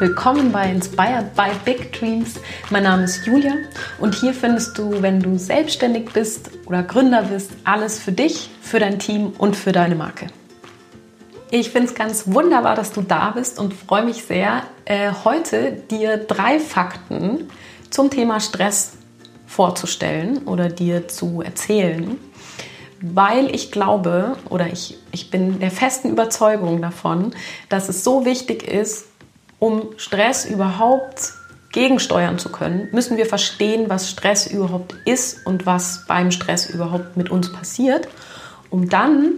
willkommen bei Inspired by Big Dreams. Mein Name ist Julia und hier findest du, wenn du selbstständig bist oder Gründer bist, alles für dich, für dein Team und für deine Marke. Ich finde es ganz wunderbar, dass du da bist und freue mich sehr, äh, heute dir drei Fakten zum Thema Stress vorzustellen oder dir zu erzählen, weil ich glaube oder ich, ich bin der festen Überzeugung davon, dass es so wichtig ist, um Stress überhaupt gegensteuern zu können, müssen wir verstehen, was Stress überhaupt ist und was beim Stress überhaupt mit uns passiert, um dann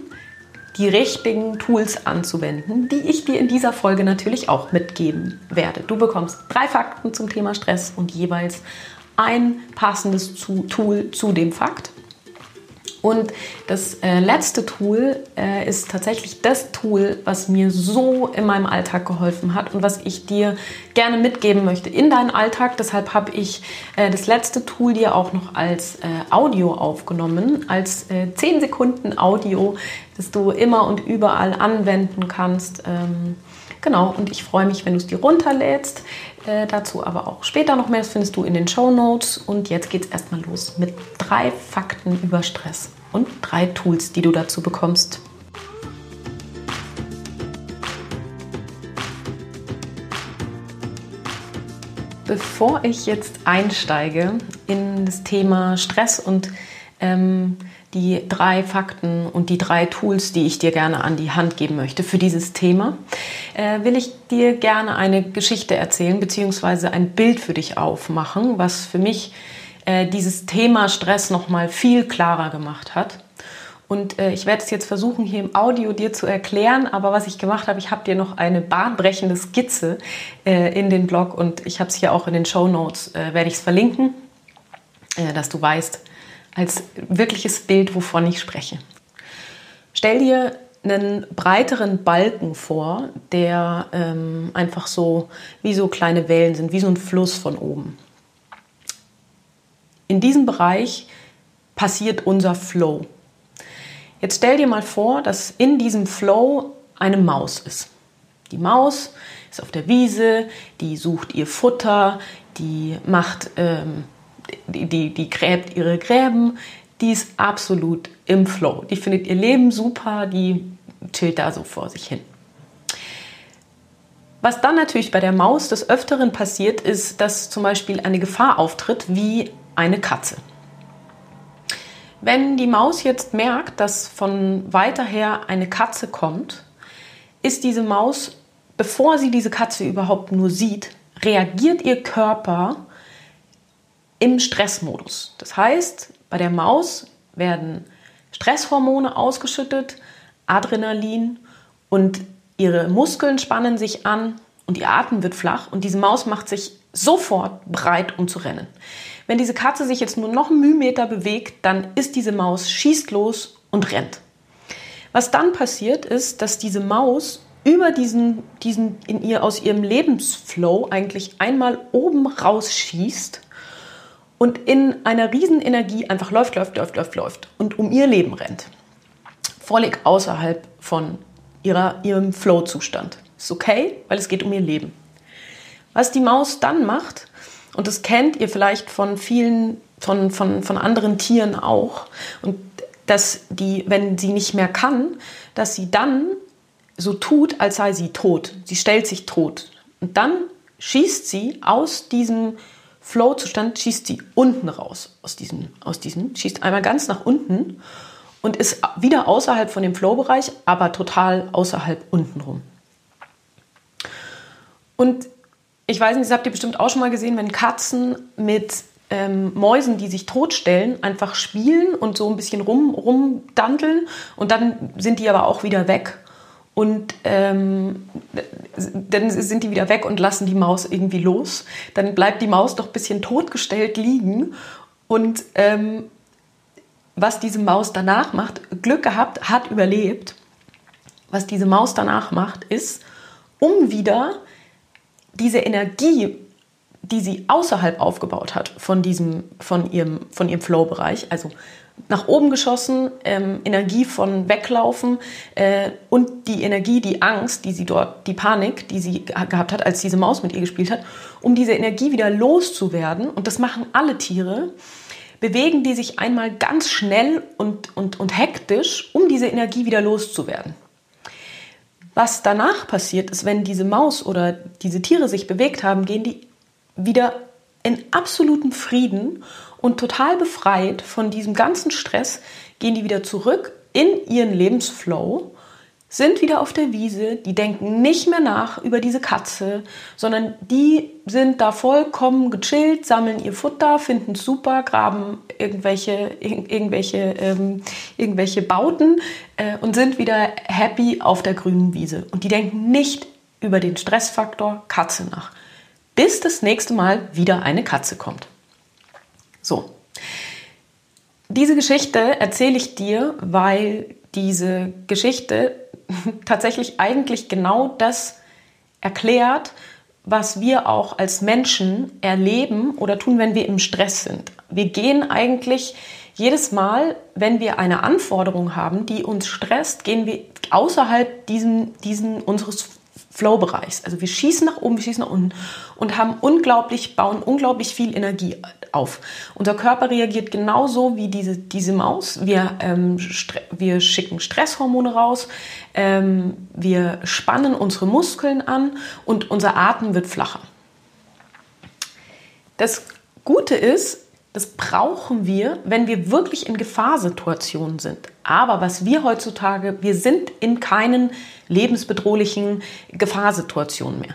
die richtigen Tools anzuwenden, die ich dir in dieser Folge natürlich auch mitgeben werde. Du bekommst drei Fakten zum Thema Stress und jeweils ein passendes Tool zu dem Fakt. Und das äh, letzte Tool äh, ist tatsächlich das Tool, was mir so in meinem Alltag geholfen hat und was ich dir gerne mitgeben möchte in deinen Alltag. Deshalb habe ich äh, das letzte Tool dir auch noch als äh, Audio aufgenommen, als 10 äh, Sekunden Audio, das du immer und überall anwenden kannst. Ähm, Genau, und ich freue mich, wenn du es dir runterlädst. Äh, dazu aber auch später noch mehr. Das findest du in den Show Notes. Und jetzt geht es erstmal los mit drei Fakten über Stress und drei Tools, die du dazu bekommst. Bevor ich jetzt einsteige in das Thema Stress und ähm, die drei Fakten und die drei Tools, die ich dir gerne an die Hand geben möchte für dieses Thema, äh, will ich dir gerne eine Geschichte erzählen bzw. ein Bild für dich aufmachen, was für mich äh, dieses Thema Stress noch mal viel klarer gemacht hat. Und äh, ich werde es jetzt versuchen, hier im Audio dir zu erklären. Aber was ich gemacht habe, ich habe dir noch eine bahnbrechende Skizze äh, in den Blog und ich habe es hier auch in den Show Notes, äh, werde ich es verlinken, äh, dass du weißt, als wirkliches Bild, wovon ich spreche. Stell dir einen breiteren Balken vor, der ähm, einfach so wie so kleine Wellen sind, wie so ein Fluss von oben. In diesem Bereich passiert unser Flow. Jetzt stell dir mal vor, dass in diesem Flow eine Maus ist. Die Maus ist auf der Wiese, die sucht ihr Futter, die macht ähm, die, die, gräbt ihre Gräben, die ist absolut im Flow. Die findet ihr Leben super, die chillt da so vor sich hin. Was dann natürlich bei der Maus des Öfteren passiert, ist, dass zum Beispiel eine Gefahr auftritt, wie eine Katze. Wenn die Maus jetzt merkt, dass von weiter her eine Katze kommt, ist diese Maus, bevor sie diese Katze überhaupt nur sieht, reagiert ihr Körper im Stressmodus. Das heißt, bei der Maus werden Stresshormone ausgeschüttet, Adrenalin und ihre Muskeln spannen sich an und ihr Atem wird flach und diese Maus macht sich sofort breit, um zu rennen. Wenn diese Katze sich jetzt nur noch einen Mühmeter bewegt, dann ist diese Maus schießt los und rennt. Was dann passiert ist, dass diese Maus über diesen, diesen in ihr aus ihrem Lebensflow eigentlich einmal oben rausschießt und in einer riesen Energie einfach läuft, läuft, läuft, läuft, läuft und um ihr Leben rennt. Völlig außerhalb von ihrer, ihrem Flow-Zustand. Ist okay, weil es geht um ihr Leben. Was die Maus dann macht, und das kennt ihr vielleicht von vielen, von, von, von anderen Tieren auch, und dass die, wenn sie nicht mehr kann, dass sie dann so tut, als sei sie tot. Sie stellt sich tot. Und dann schießt sie aus diesem Flow-Zustand schießt sie unten raus aus diesem, aus diesem, schießt einmal ganz nach unten und ist wieder außerhalb von dem Flow-Bereich, aber total außerhalb unten rum. Und ich weiß nicht, das habt ihr bestimmt auch schon mal gesehen, wenn Katzen mit ähm, Mäusen, die sich totstellen, einfach spielen und so ein bisschen rum, rumdanteln und dann sind die aber auch wieder weg und ähm, dann sind die wieder weg und lassen die Maus irgendwie los. Dann bleibt die Maus doch ein bisschen totgestellt liegen. Und ähm, was diese Maus danach macht, Glück gehabt, hat überlebt. Was diese Maus danach macht, ist, um wieder diese Energie, die sie außerhalb aufgebaut hat von, diesem, von ihrem, von ihrem Flow-Bereich, also nach oben geschossen, ähm, Energie von Weglaufen äh, und die Energie, die Angst, die sie dort, die Panik, die sie gehabt hat, als diese Maus mit ihr gespielt hat, um diese Energie wieder loszuwerden. Und das machen alle Tiere. Bewegen die sich einmal ganz schnell und, und, und hektisch, um diese Energie wieder loszuwerden. Was danach passiert ist, wenn diese Maus oder diese Tiere sich bewegt haben, gehen die wieder in absolutem Frieden und total befreit von diesem ganzen Stress gehen die wieder zurück in ihren Lebensflow, sind wieder auf der Wiese, die denken nicht mehr nach über diese Katze, sondern die sind da vollkommen gechillt, sammeln ihr Futter, finden es super, graben irgendwelche, irgendwelche, ähm, irgendwelche Bauten äh, und sind wieder happy auf der grünen Wiese. Und die denken nicht über den Stressfaktor Katze nach, bis das nächste Mal wieder eine Katze kommt. So. Diese Geschichte erzähle ich dir, weil diese Geschichte tatsächlich eigentlich genau das erklärt, was wir auch als Menschen erleben oder tun, wenn wir im Stress sind. Wir gehen eigentlich jedes Mal, wenn wir eine Anforderung haben, die uns stresst, gehen wir außerhalb diesen, diesen unseres Flow-Bereichs. Also wir schießen nach oben, wir schießen nach unten und haben unglaublich, bauen unglaublich viel Energie auf. Unser Körper reagiert genauso wie diese, diese Maus. Wir, ähm, wir schicken Stresshormone raus, ähm, wir spannen unsere Muskeln an und unser Atem wird flacher. Das Gute ist, das brauchen wir, wenn wir wirklich in Gefahrsituationen sind. Aber was wir heutzutage, wir sind in keinen lebensbedrohlichen Gefahrsituationen mehr.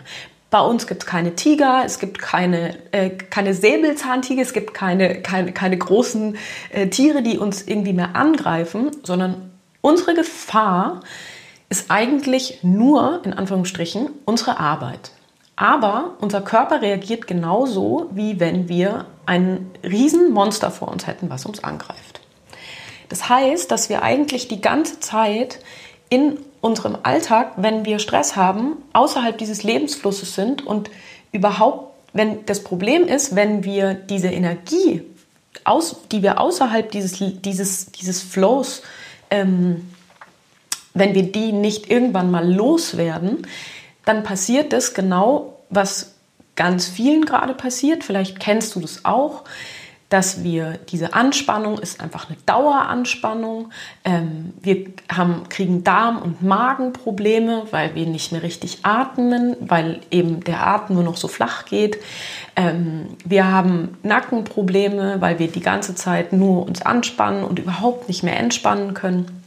Bei uns gibt es keine Tiger, es gibt keine, äh, keine Säbelzahntiger, es gibt keine, keine, keine großen äh, Tiere, die uns irgendwie mehr angreifen, sondern unsere Gefahr ist eigentlich nur, in Anführungsstrichen, unsere Arbeit. Aber unser Körper reagiert genauso, wie wenn wir ein Riesenmonster vor uns hätten, was uns angreift. Das heißt, dass wir eigentlich die ganze Zeit in unserem Alltag, wenn wir Stress haben, außerhalb dieses Lebensflusses sind und überhaupt, wenn das Problem ist, wenn wir diese Energie, aus, die wir außerhalb dieses, dieses, dieses Flows, ähm, wenn wir die nicht irgendwann mal loswerden, dann passiert das genau, was ganz vielen gerade passiert. Vielleicht kennst du das auch dass wir diese Anspannung ist einfach eine Daueranspannung. Ähm, wir haben, kriegen Darm- und Magenprobleme, weil wir nicht mehr richtig atmen, weil eben der Atem nur noch so flach geht. Ähm, wir haben Nackenprobleme, weil wir die ganze Zeit nur uns anspannen und überhaupt nicht mehr entspannen können.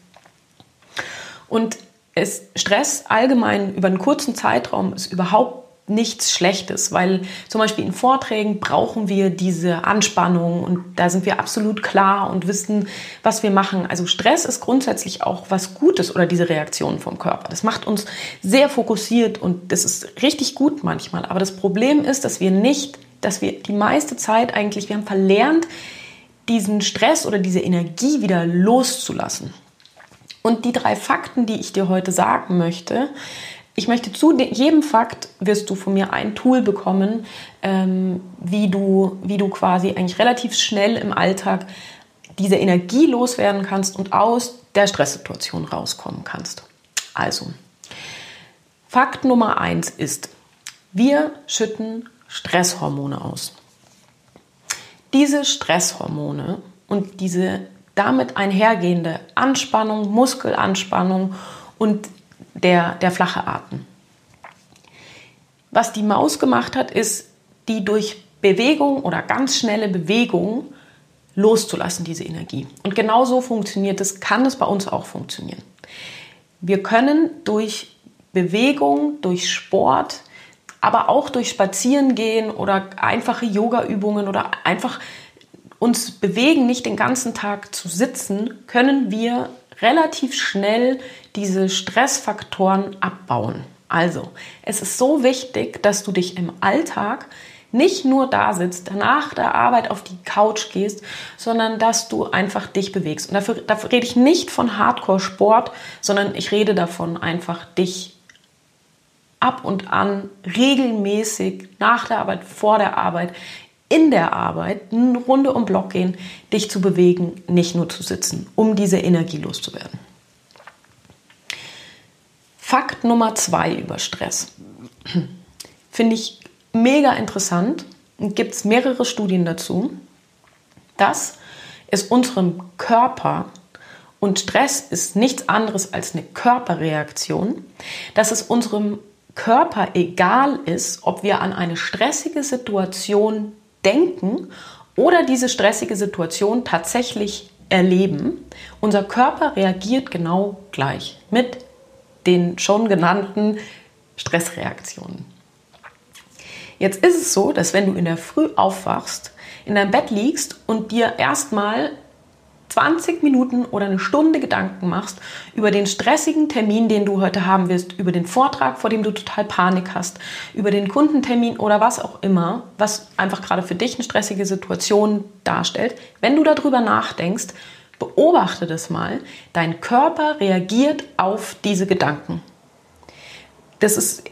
Und es, Stress allgemein über einen kurzen Zeitraum ist überhaupt nichts Schlechtes, weil zum Beispiel in Vorträgen brauchen wir diese Anspannung und da sind wir absolut klar und wissen, was wir machen. Also Stress ist grundsätzlich auch was Gutes oder diese Reaktion vom Körper. Das macht uns sehr fokussiert und das ist richtig gut manchmal. Aber das Problem ist, dass wir nicht, dass wir die meiste Zeit eigentlich, wir haben verlernt, diesen Stress oder diese Energie wieder loszulassen. Und die drei Fakten, die ich dir heute sagen möchte, ich möchte zu jedem Fakt wirst du von mir ein Tool bekommen, ähm, wie, du, wie du quasi eigentlich relativ schnell im Alltag diese Energie loswerden kannst und aus der Stresssituation rauskommen kannst. Also, Fakt Nummer eins ist, wir schütten Stresshormone aus. Diese Stresshormone und diese damit einhergehende Anspannung, Muskelanspannung und der, der flache Atem. Was die Maus gemacht hat, ist, die durch Bewegung oder ganz schnelle Bewegung loszulassen, diese Energie. Und genau so funktioniert es, kann es bei uns auch funktionieren. Wir können durch Bewegung, durch Sport, aber auch durch Spazierengehen oder einfache Yoga-Übungen oder einfach uns bewegen, nicht den ganzen Tag zu sitzen, können wir relativ schnell diese Stressfaktoren abbauen. Also, es ist so wichtig, dass du dich im Alltag nicht nur da sitzt, nach der Arbeit auf die Couch gehst, sondern dass du einfach dich bewegst. Und dafür, dafür rede ich nicht von Hardcore-Sport, sondern ich rede davon, einfach dich ab und an regelmäßig nach der Arbeit, vor der Arbeit in der Arbeit eine Runde um Block gehen, dich zu bewegen, nicht nur zu sitzen, um diese Energie loszuwerden. Fakt Nummer zwei über Stress. Finde ich mega interessant gibt es mehrere Studien dazu, dass es unserem Körper und Stress ist nichts anderes als eine Körperreaktion, dass es unserem Körper egal ist, ob wir an eine stressige Situation denken oder diese stressige Situation tatsächlich erleben. Unser Körper reagiert genau gleich mit den schon genannten Stressreaktionen. Jetzt ist es so, dass wenn du in der Früh aufwachst, in deinem Bett liegst und dir erstmal 20 Minuten oder eine Stunde Gedanken machst über den stressigen Termin, den du heute haben wirst, über den Vortrag, vor dem du total Panik hast, über den Kundentermin oder was auch immer, was einfach gerade für dich eine stressige Situation darstellt, wenn du darüber nachdenkst, beobachte das mal, dein Körper reagiert auf diese Gedanken. Das ist,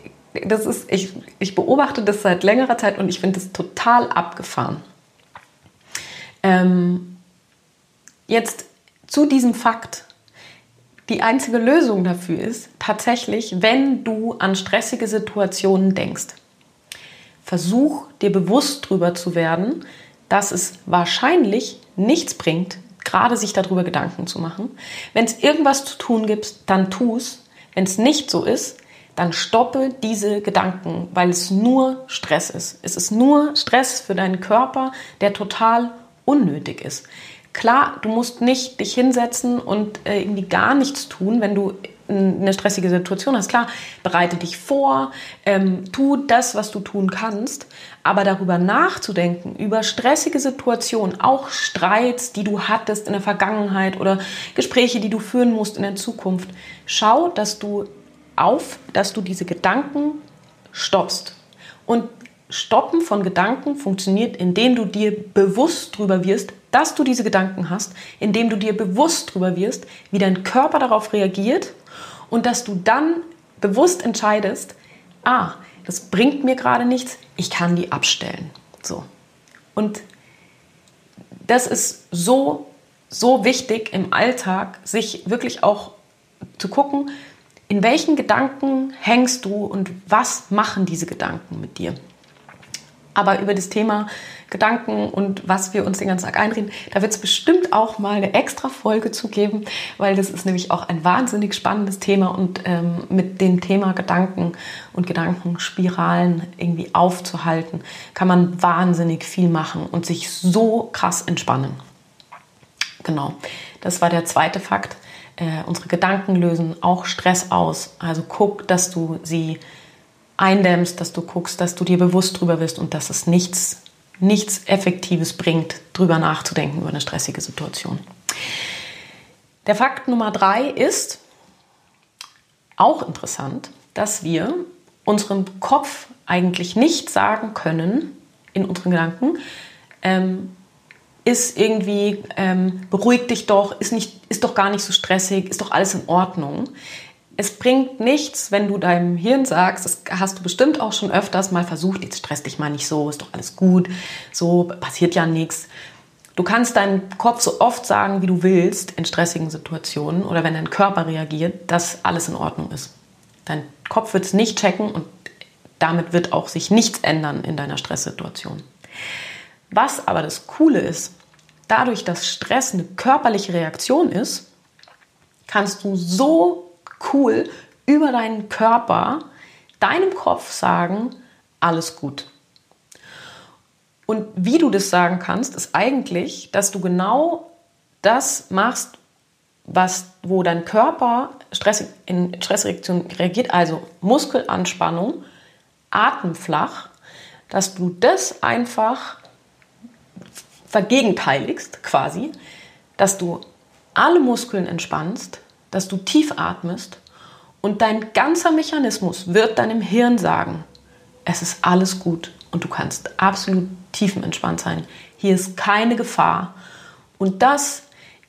das ist ich, ich beobachte das seit längerer Zeit und ich finde das total abgefahren. Ähm, Jetzt zu diesem Fakt. Die einzige Lösung dafür ist tatsächlich, wenn du an stressige Situationen denkst. Versuch dir bewusst darüber zu werden, dass es wahrscheinlich nichts bringt, gerade sich darüber Gedanken zu machen. Wenn es irgendwas zu tun gibt, dann tu es. Wenn es nicht so ist, dann stoppe diese Gedanken, weil es nur Stress ist. Es ist nur Stress für deinen Körper, der total unnötig ist. Klar, du musst nicht dich hinsetzen und äh, irgendwie gar nichts tun, wenn du eine stressige Situation hast. Klar, bereite dich vor, ähm, tu das, was du tun kannst, aber darüber nachzudenken, über stressige Situationen, auch Streits, die du hattest in der Vergangenheit oder Gespräche, die du führen musst in der Zukunft, schau, dass du auf, dass du diese Gedanken stoppst. Und Stoppen von Gedanken funktioniert, indem du dir bewusst darüber wirst, dass du diese Gedanken hast, indem du dir bewusst darüber wirst, wie dein Körper darauf reagiert und dass du dann bewusst entscheidest, ah, das bringt mir gerade nichts, ich kann die abstellen. So. Und das ist so, so wichtig im Alltag, sich wirklich auch zu gucken, in welchen Gedanken hängst du und was machen diese Gedanken mit dir. Aber über das Thema Gedanken und was wir uns den ganzen Tag einreden, da wird es bestimmt auch mal eine extra Folge zu geben, weil das ist nämlich auch ein wahnsinnig spannendes Thema und ähm, mit dem Thema Gedanken und Gedankenspiralen irgendwie aufzuhalten, kann man wahnsinnig viel machen und sich so krass entspannen. Genau, das war der zweite Fakt. Äh, unsere Gedanken lösen auch Stress aus. Also guck, dass du sie eindämmst, dass du guckst, dass du dir bewusst drüber wirst und dass es nichts, nichts Effektives bringt, drüber nachzudenken über eine stressige Situation. Der Fakt Nummer drei ist auch interessant, dass wir unserem Kopf eigentlich nicht sagen können, in unseren Gedanken, ähm, ist irgendwie, ähm, beruhig dich doch, ist, nicht, ist doch gar nicht so stressig, ist doch alles in Ordnung es bringt nichts, wenn du deinem Hirn sagst, das hast du bestimmt auch schon öfters mal versucht, jetzt stress dich mal nicht so, ist doch alles gut, so passiert ja nichts. Du kannst deinem Kopf so oft sagen, wie du willst in stressigen Situationen oder wenn dein Körper reagiert, dass alles in Ordnung ist. Dein Kopf wird es nicht checken und damit wird auch sich nichts ändern in deiner Stresssituation. Was aber das Coole ist, dadurch, dass Stress eine körperliche Reaktion ist, kannst du so cool über deinen Körper, deinem Kopf sagen, alles gut. Und wie du das sagen kannst, ist eigentlich, dass du genau das machst, was, wo dein Körper Stress, in Stressreaktion reagiert, also Muskelanspannung, Atemflach, dass du das einfach vergegenteiligst quasi, dass du alle Muskeln entspannst, dass du tief atmest und dein ganzer Mechanismus wird deinem Hirn sagen, es ist alles gut und du kannst absolut tiefenentspannt sein. Hier ist keine Gefahr. Und das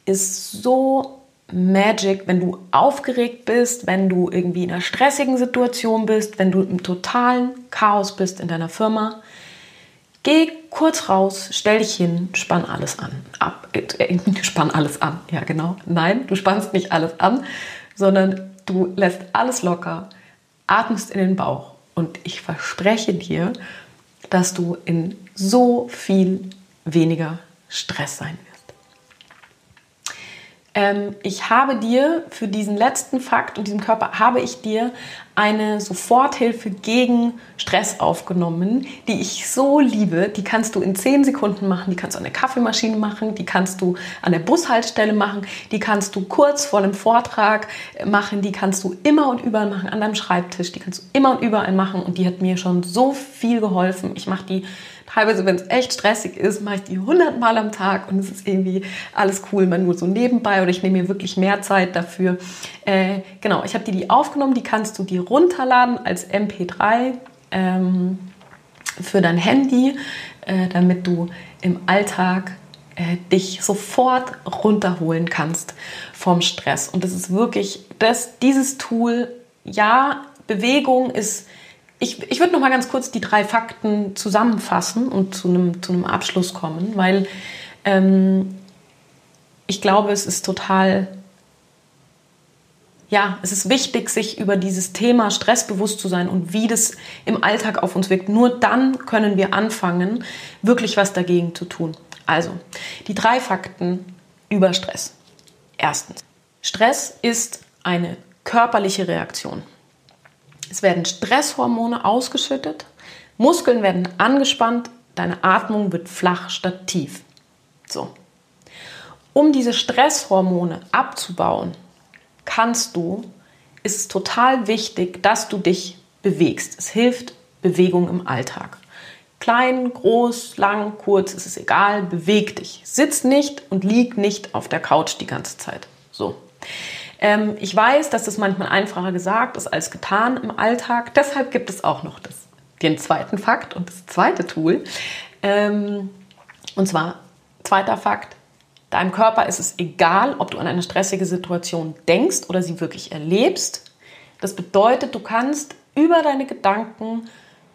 ist so magic, wenn du aufgeregt bist, wenn du irgendwie in einer stressigen Situation bist, wenn du im totalen Chaos bist in deiner Firma. Geh kurz raus, stell dich hin, spann alles an. Ab, äh, spann alles an, ja genau. Nein, du spannst nicht alles an, sondern du lässt alles locker, atmest in den Bauch und ich verspreche dir, dass du in so viel weniger Stress sein wirst. Ähm, ich habe dir für diesen letzten Fakt und diesen Körper habe ich dir eine Soforthilfe gegen Stress aufgenommen, die ich so liebe. Die kannst du in 10 Sekunden machen, die kannst du an der Kaffeemaschine machen, die kannst du an der Bushaltestelle machen, die kannst du kurz vor einem Vortrag machen, die kannst du immer und überall machen, an deinem Schreibtisch, die kannst du immer und überall machen und die hat mir schon so viel geholfen. Ich mache die Teilweise, wenn es echt stressig ist, mache ich die 100 Mal am Tag und es ist irgendwie alles cool, mal nur so nebenbei oder ich nehme mir wirklich mehr Zeit dafür. Äh, genau, ich habe dir die aufgenommen, die kannst du dir runterladen als MP3 ähm, für dein Handy, äh, damit du im Alltag äh, dich sofort runterholen kannst vom Stress. Und das ist wirklich, das, dieses Tool, ja, Bewegung ist ich, ich würde noch mal ganz kurz die drei Fakten zusammenfassen und zu einem, zu einem Abschluss kommen, weil ähm, ich glaube, es ist total, ja, es ist wichtig, sich über dieses Thema Stress bewusst zu sein und wie das im Alltag auf uns wirkt. Nur dann können wir anfangen, wirklich was dagegen zu tun. Also, die drei Fakten über Stress. Erstens, Stress ist eine körperliche Reaktion. Es werden Stresshormone ausgeschüttet, Muskeln werden angespannt, deine Atmung wird flach statt tief. So. Um diese Stresshormone abzubauen, kannst du, ist es total wichtig, dass du dich bewegst. Es hilft Bewegung im Alltag. Klein, groß, lang, kurz, es ist egal, beweg dich. Sitz nicht und lieg nicht auf der Couch die ganze Zeit. So. Ähm, ich weiß, dass das manchmal einfacher gesagt ist als getan im Alltag. Deshalb gibt es auch noch das, den zweiten Fakt und das zweite Tool. Ähm, und zwar, zweiter Fakt, deinem Körper ist es egal, ob du an eine stressige Situation denkst oder sie wirklich erlebst. Das bedeutet, du kannst über deine Gedanken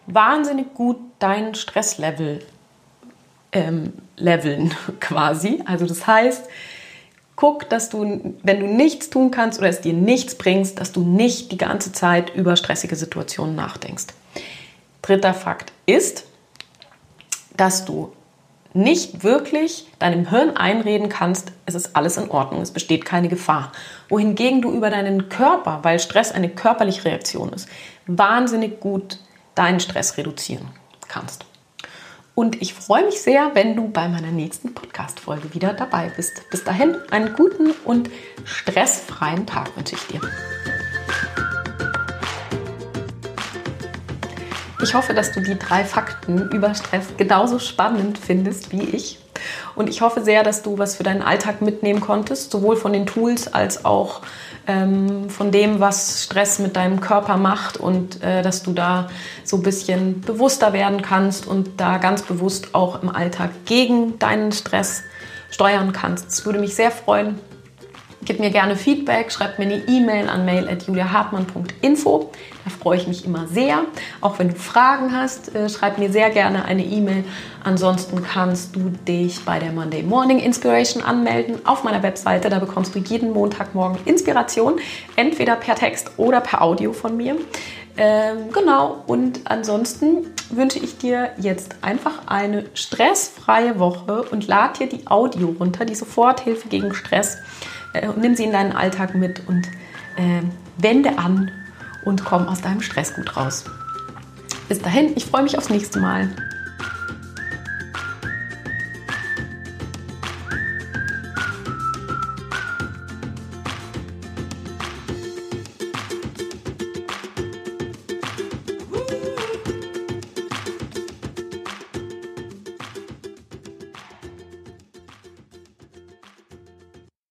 wahnsinnig gut dein Stresslevel ähm, leveln quasi. Also das heißt, Guck, dass du, wenn du nichts tun kannst oder es dir nichts bringst, dass du nicht die ganze Zeit über stressige Situationen nachdenkst. Dritter Fakt ist, dass du nicht wirklich deinem Hirn einreden kannst, es ist alles in Ordnung, es besteht keine Gefahr. Wohingegen du über deinen Körper, weil Stress eine körperliche Reaktion ist, wahnsinnig gut deinen Stress reduzieren kannst. Und ich freue mich sehr, wenn du bei meiner nächsten Podcast-Folge wieder dabei bist. Bis dahin einen guten und stressfreien Tag wünsche ich dir. Ich hoffe, dass du die drei Fakten über Stress genauso spannend findest wie ich. Und ich hoffe sehr, dass du was für deinen Alltag mitnehmen konntest, sowohl von den Tools als auch ähm, von dem, was Stress mit deinem Körper macht und äh, dass du da so ein bisschen bewusster werden kannst und da ganz bewusst auch im Alltag gegen deinen Stress steuern kannst. Es würde mich sehr freuen, Gib mir gerne Feedback, schreib mir eine E-Mail an mail.juliahartmann.info. Da freue ich mich immer sehr. Auch wenn du Fragen hast, äh, schreib mir sehr gerne eine E-Mail. Ansonsten kannst du dich bei der Monday Morning Inspiration anmelden auf meiner Webseite. Da bekommst du jeden Montagmorgen Inspiration, entweder per Text oder per Audio von mir. Ähm, genau, und ansonsten wünsche ich dir jetzt einfach eine stressfreie Woche und lad dir die Audio runter, die Soforthilfe gegen Stress äh, nimm sie in deinen Alltag mit und äh, wende an und komm aus deinem Stress gut raus. Bis dahin, ich freue mich aufs nächste Mal.